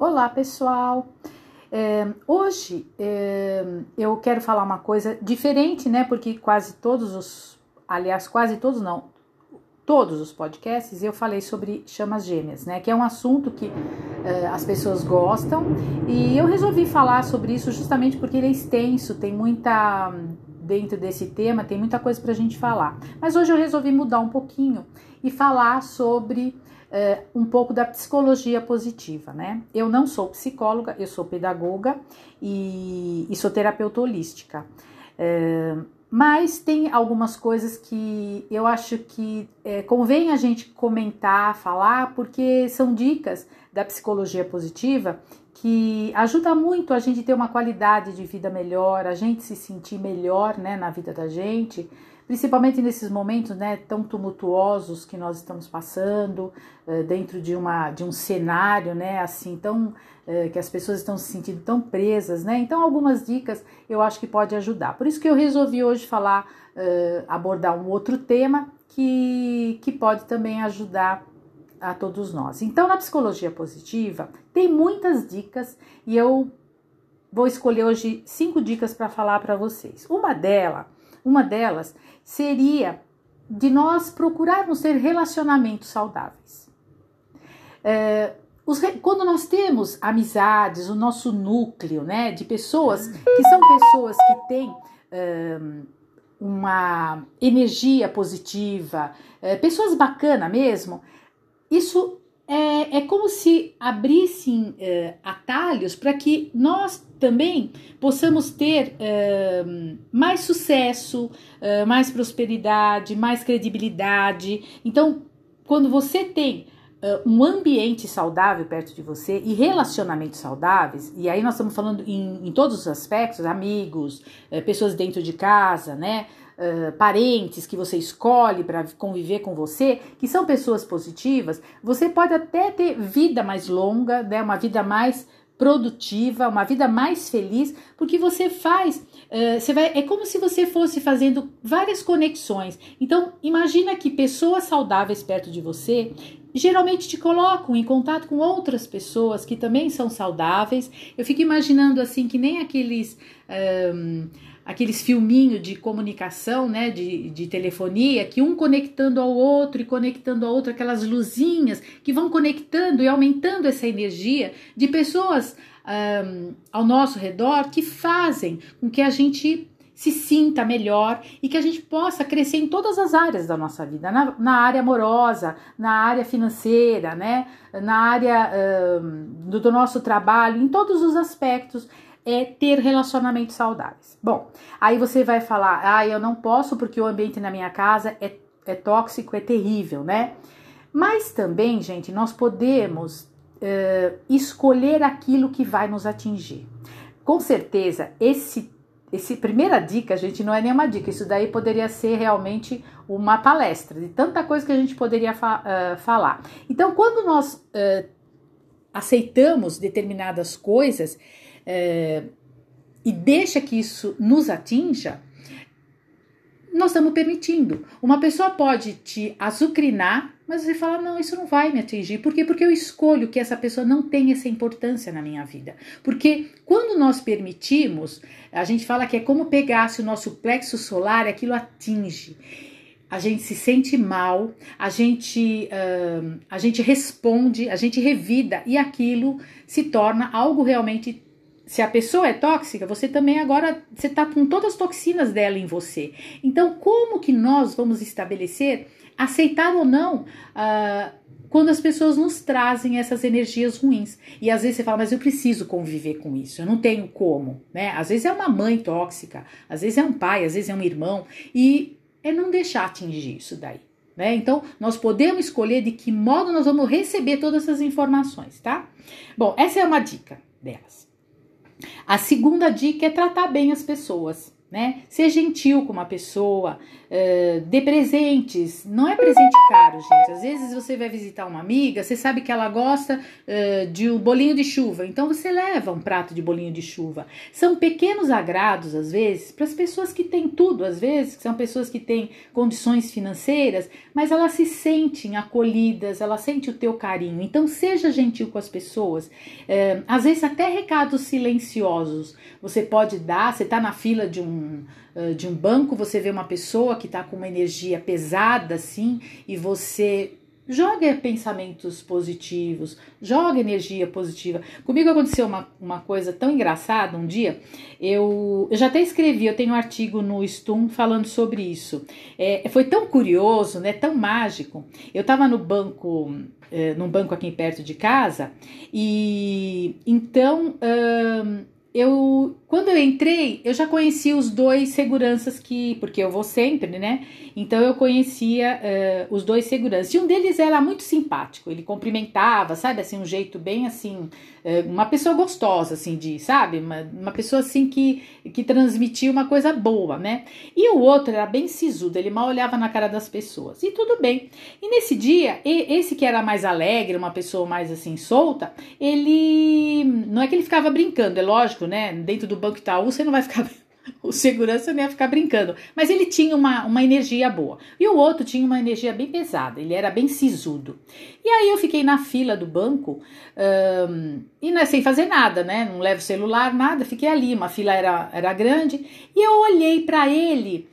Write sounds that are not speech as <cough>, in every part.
Olá, pessoal! É, hoje é, eu quero falar uma coisa diferente, né? Porque quase todos os, aliás, quase todos não, todos os podcasts eu falei sobre chamas gêmeas, né? Que é um assunto que é, as pessoas gostam e eu resolvi falar sobre isso justamente porque ele é extenso, tem muita dentro desse tema, tem muita coisa para a gente falar. Mas hoje eu resolvi mudar um pouquinho e falar sobre uh, um pouco da psicologia positiva, né? Eu não sou psicóloga, eu sou pedagoga e, e sou terapeuta holística. Uh, mas tem algumas coisas que eu acho que é, convém a gente comentar, falar, porque são dicas da psicologia positiva que ajuda muito a gente ter uma qualidade de vida melhor, a gente se sentir melhor né, na vida da gente principalmente nesses momentos né, tão tumultuosos que nós estamos passando, uh, dentro de, uma, de um cenário né, assim tão uh, que as pessoas estão se sentindo tão presas, né? Então, algumas dicas eu acho que pode ajudar. Por isso que eu resolvi hoje falar, uh, abordar um outro tema que, que pode também ajudar a todos nós. Então, na psicologia positiva, tem muitas dicas e eu vou escolher hoje cinco dicas para falar para vocês. Uma delas uma delas seria de nós procurarmos ter relacionamentos saudáveis. É, os, quando nós temos amizades, o nosso núcleo, né, de pessoas que são pessoas que têm é, uma energia positiva, é, pessoas bacanas mesmo, isso é, é como se abrissem é, atalhos para que nós também possamos ter é, mais sucesso, é, mais prosperidade, mais credibilidade. Então, quando você tem um ambiente saudável perto de você e relacionamentos saudáveis, e aí nós estamos falando em, em todos os aspectos, amigos, é, pessoas dentro de casa, né? uh, parentes que você escolhe para conviver com você, que são pessoas positivas, você pode até ter vida mais longa, né, uma vida mais produtiva, uma vida mais feliz, porque você faz, uh, você vai, é como se você fosse fazendo várias conexões. Então, imagina que pessoas saudáveis perto de você geralmente te colocam em contato com outras pessoas que também são saudáveis. Eu fico imaginando assim que nem aqueles um, aqueles filminhos de comunicação, né, de, de telefonia, que um conectando ao outro e conectando ao outro, aquelas luzinhas que vão conectando e aumentando essa energia de pessoas um, ao nosso redor que fazem com que a gente se sinta melhor e que a gente possa crescer em todas as áreas da nossa vida, na, na área amorosa, na área financeira, né, na área um, do, do nosso trabalho, em todos os aspectos é ter relacionamentos saudáveis. Bom, aí você vai falar, ah, eu não posso porque o ambiente na minha casa é, é tóxico, é terrível, né? Mas também, gente, nós podemos uh, escolher aquilo que vai nos atingir. Com certeza, esse esse primeira dica, gente, não é nenhuma dica. Isso daí poderia ser realmente uma palestra de tanta coisa que a gente poderia fa uh, falar. Então, quando nós uh, aceitamos determinadas coisas, é, e deixa que isso nos atinja, nós estamos permitindo. Uma pessoa pode te azucrinar, mas você fala: não, isso não vai me atingir. Por quê? Porque eu escolho que essa pessoa não tenha essa importância na minha vida. Porque quando nós permitimos, a gente fala que é como pegasse o nosso plexo solar aquilo atinge a gente se sente mal, a gente, uh, a gente responde, a gente revida e aquilo se torna algo realmente se a pessoa é tóxica, você também agora você está com todas as toxinas dela em você. Então, como que nós vamos estabelecer aceitar ou não uh, quando as pessoas nos trazem essas energias ruins? E às vezes você fala, mas eu preciso conviver com isso, eu não tenho como, né? Às vezes é uma mãe tóxica, às vezes é um pai, às vezes é um irmão e é não deixar atingir isso daí. Né? Então, nós podemos escolher de que modo nós vamos receber todas essas informações, tá? Bom, essa é uma dica delas. A segunda dica é tratar bem as pessoas. Né? Ser gentil com uma pessoa, uh, dê presentes. Não é presente caro, gente. Às vezes você vai visitar uma amiga, você sabe que ela gosta uh, de um bolinho de chuva, então você leva um prato de bolinho de chuva. São pequenos agrados, às vezes, para as pessoas que têm tudo, às vezes, que são pessoas que têm condições financeiras, mas elas se sentem acolhidas, elas sentem o teu carinho. Então, seja gentil com as pessoas. Uh, às vezes, até recados silenciosos você pode dar, você está na fila de um, de um banco, você vê uma pessoa que está com uma energia pesada assim, e você joga pensamentos positivos, joga energia positiva. Comigo aconteceu uma, uma coisa tão engraçada um dia. Eu, eu já até escrevi, eu tenho um artigo no Stum falando sobre isso. É, foi tão curioso, né? Tão mágico. Eu estava no banco, é, num banco aqui perto de casa, e então. Eu quando eu entrei, eu já conhecia os dois seguranças que, porque eu vou sempre, né? Então eu conhecia uh, os dois seguranças. E um deles era muito simpático, ele cumprimentava, sabe, assim, um jeito bem assim, uh, uma pessoa gostosa, assim, de, sabe, uma, uma pessoa assim que, que transmitia uma coisa boa, né? E o outro era bem sisudo, ele mal olhava na cara das pessoas. E tudo bem. E nesse dia, esse que era mais alegre, uma pessoa mais assim solta, ele não é que ele ficava brincando, é lógico, né? Dentro do Banco Itaú, você não vai ficar. <laughs> O segurança não ia ficar brincando. Mas ele tinha uma, uma energia boa. E o outro tinha uma energia bem pesada. Ele era bem sisudo. E aí eu fiquei na fila do banco e não é sem fazer nada, né? Não levo celular, nada. Fiquei ali. Uma fila era, era grande. E eu olhei para ele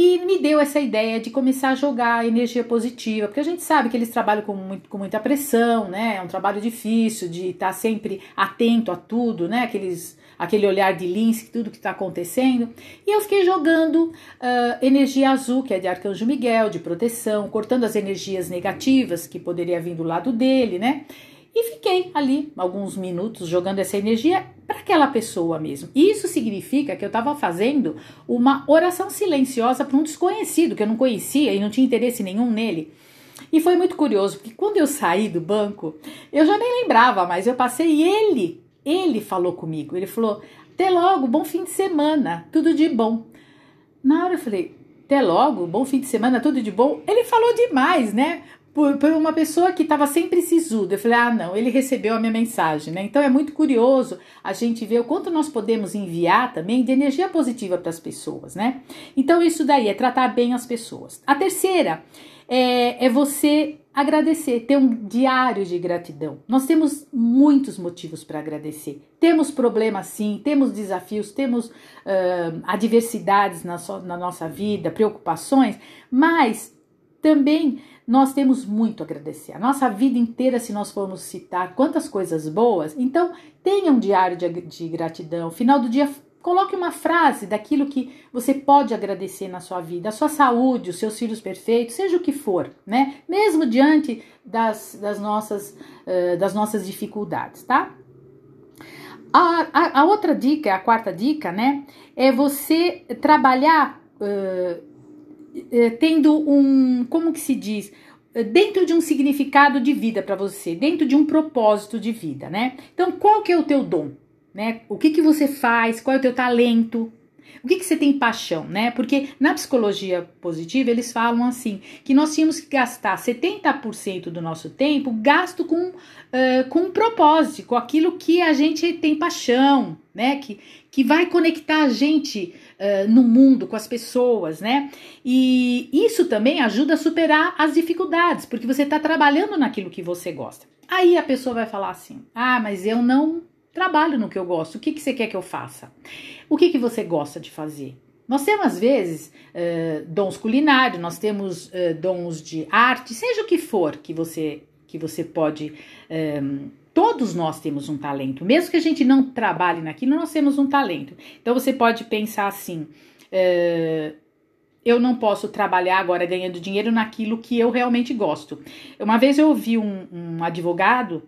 e me deu essa ideia de começar a jogar energia positiva, porque a gente sabe que eles trabalham com, muito, com muita pressão, né? É um trabalho difícil de estar sempre atento a tudo, né? Aqueles aquele olhar de lince, tudo que está acontecendo. E eu fiquei jogando uh, energia azul, que é de Arcanjo Miguel, de proteção, cortando as energias negativas que poderia vir do lado dele, né? E fiquei ali alguns minutos jogando essa energia para aquela pessoa mesmo. Isso significa que eu estava fazendo uma oração silenciosa para um desconhecido que eu não conhecia e não tinha interesse nenhum nele. E foi muito curioso, porque quando eu saí do banco, eu já nem lembrava mais, eu passei e ele ele falou comigo, ele falou: até logo, bom fim de semana, tudo de bom. Na hora eu falei: até logo, bom fim de semana, tudo de bom. Ele falou demais, né? Por, por uma pessoa que estava sempre sisuda. Eu falei: ah, não, ele recebeu a minha mensagem, né? Então é muito curioso a gente ver o quanto nós podemos enviar também de energia positiva para as pessoas, né? Então isso daí é tratar bem as pessoas. A terceira é, é você agradecer, ter um diário de gratidão. Nós temos muitos motivos para agradecer. Temos problemas sim, temos desafios, temos uh, adversidades na, so, na nossa vida, preocupações, mas também nós temos muito a agradecer. A nossa vida inteira, se nós formos citar quantas coisas boas, então tenha um diário de, de gratidão. Final do dia, Coloque uma frase daquilo que você pode agradecer na sua vida, a sua saúde, os seus filhos perfeitos, seja o que for, né? Mesmo diante das, das, nossas, uh, das nossas dificuldades, tá? A, a, a, outra dica, a quarta dica, né? É você trabalhar uh, tendo um, como que se diz? dentro de um significado de vida para você, dentro de um propósito de vida, né? Então, qual que é o teu dom? né? O que, que você faz, qual é o teu talento, o que, que você tem paixão, né? Porque na psicologia positiva eles falam assim que nós tínhamos que gastar 70% do nosso tempo gasto com, uh, com um propósito, com aquilo que a gente tem paixão, né? Que, que vai conectar a gente uh, no mundo, com as pessoas, né? E isso também ajuda a superar as dificuldades, porque você está trabalhando naquilo que você gosta. Aí a pessoa vai falar assim: ah, mas eu não Trabalho no que eu gosto. O que, que você quer que eu faça? O que, que você gosta de fazer? Nós temos, às vezes, uh, dons culinários, nós temos uh, dons de arte, seja o que for que você, que você pode. Um, todos nós temos um talento, mesmo que a gente não trabalhe naquilo, nós temos um talento. Então você pode pensar assim: uh, eu não posso trabalhar agora ganhando dinheiro naquilo que eu realmente gosto. Uma vez eu ouvi um, um advogado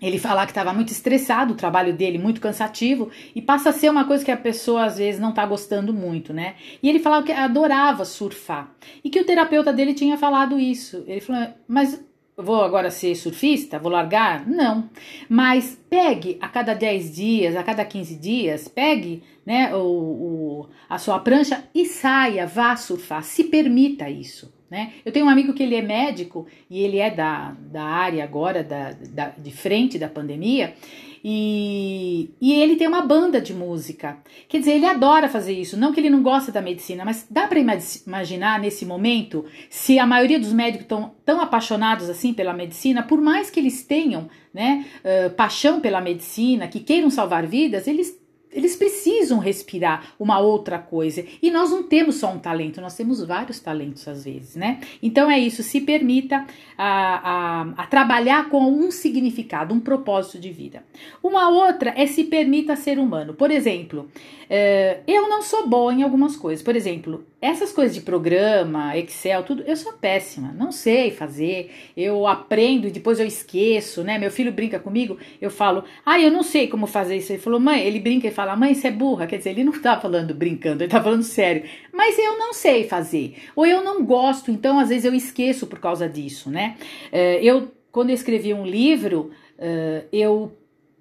ele falar que estava muito estressado, o trabalho dele muito cansativo, e passa a ser uma coisa que a pessoa às vezes não está gostando muito, né? E ele falava que adorava surfar, e que o terapeuta dele tinha falado isso. Ele falou, mas vou agora ser surfista, vou largar? Não. Mas pegue a cada 10 dias, a cada 15 dias, pegue né, o, o, a sua prancha e saia, vá surfar, se permita isso. Né? Eu tenho um amigo que ele é médico e ele é da, da área agora, da, da, de frente da pandemia, e, e ele tem uma banda de música. Quer dizer, ele adora fazer isso. Não que ele não gosta da medicina, mas dá para imaginar nesse momento se a maioria dos médicos estão tão apaixonados assim pela medicina, por mais que eles tenham né, uh, paixão pela medicina, que queiram salvar vidas, eles eles precisam respirar uma outra coisa. E nós não temos só um talento, nós temos vários talentos às vezes, né? Então é isso, se permita a, a, a trabalhar com um significado, um propósito de vida. Uma outra é se permita ser humano. Por exemplo, é, eu não sou boa em algumas coisas. Por exemplo, essas coisas de programa, Excel, tudo, eu sou péssima, não sei fazer. Eu aprendo e depois eu esqueço, né? Meu filho brinca comigo, eu falo, ah, eu não sei como fazer isso. Ele falou, mãe, ele brinca e fala, mãe, você é burra. Quer dizer, ele não tá falando brincando, ele tá falando sério. Mas eu não sei fazer. Ou eu não gosto, então às vezes eu esqueço por causa disso, né? É, eu, quando eu escrevi um livro, uh, eu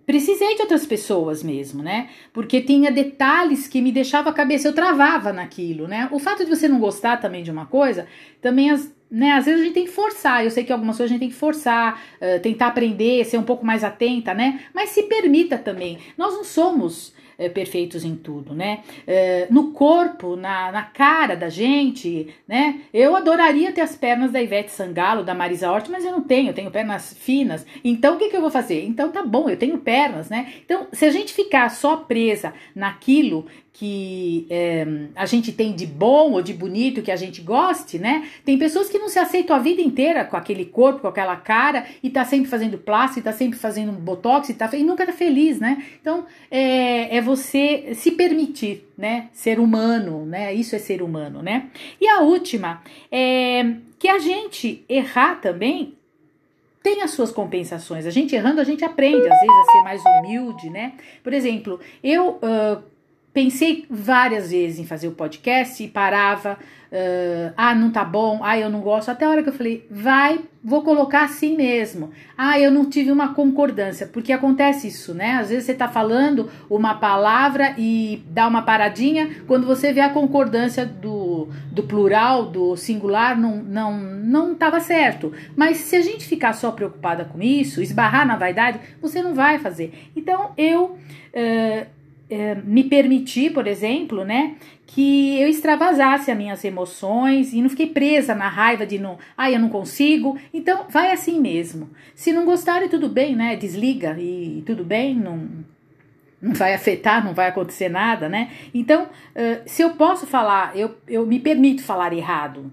precisei de outras pessoas mesmo, né? Porque tinha detalhes que me deixava a cabeça, eu travava naquilo, né? O fato de você não gostar também de uma coisa, também as, né, às vezes a gente tem que forçar. Eu sei que algumas coisas a gente tem que forçar, uh, tentar aprender, ser um pouco mais atenta, né? Mas se permita também. Nós não somos é, perfeitos em tudo, né? É, no corpo, na, na cara da gente, né? Eu adoraria ter as pernas da Ivete Sangalo, da Marisa Hort, mas eu não tenho, eu tenho pernas finas. Então o que, que eu vou fazer? Então tá bom, eu tenho pernas, né? Então, se a gente ficar só presa naquilo que é, a gente tem de bom ou de bonito que a gente goste, né? Tem pessoas que não se aceitam a vida inteira com aquele corpo, com aquela cara e tá sempre fazendo plástico, tá sempre fazendo botox e, tá, e nunca tá feliz, né? Então é, é você se permitir, né? Ser humano, né? Isso é ser humano, né? E a última é que a gente errar também tem as suas compensações. A gente errando, a gente aprende, às vezes, a ser mais humilde, né? Por exemplo, eu. Uh, pensei várias vezes em fazer o podcast e parava, uh, ah, não tá bom, ah, eu não gosto, até a hora que eu falei, vai, vou colocar assim mesmo. Ah, eu não tive uma concordância, porque acontece isso, né? Às vezes você tá falando uma palavra e dá uma paradinha, quando você vê a concordância do, do plural, do singular, não, não, não tava certo. Mas se a gente ficar só preocupada com isso, esbarrar na vaidade, você não vai fazer. Então eu. Uh, é, me permitir, por exemplo, né, que eu extravasasse as minhas emoções e não fiquei presa na raiva de não, ah, eu não consigo. Então, vai assim mesmo. Se não gostarem, tudo bem, né? Desliga e tudo bem, não, não vai afetar, não vai acontecer nada, né? Então, se eu posso falar, eu, eu me permito falar errado.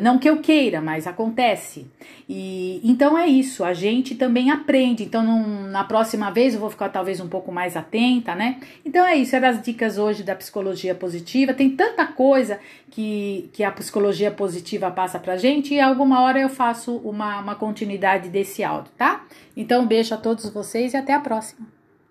Não que eu queira, mas acontece. E então é isso, a gente também aprende. Então, num, na próxima vez eu vou ficar talvez um pouco mais atenta, né? Então é isso, eram as dicas hoje da psicologia positiva. Tem tanta coisa que, que a psicologia positiva passa pra gente, e alguma hora eu faço uma, uma continuidade desse áudio, tá? Então, um beijo a todos vocês e até a próxima.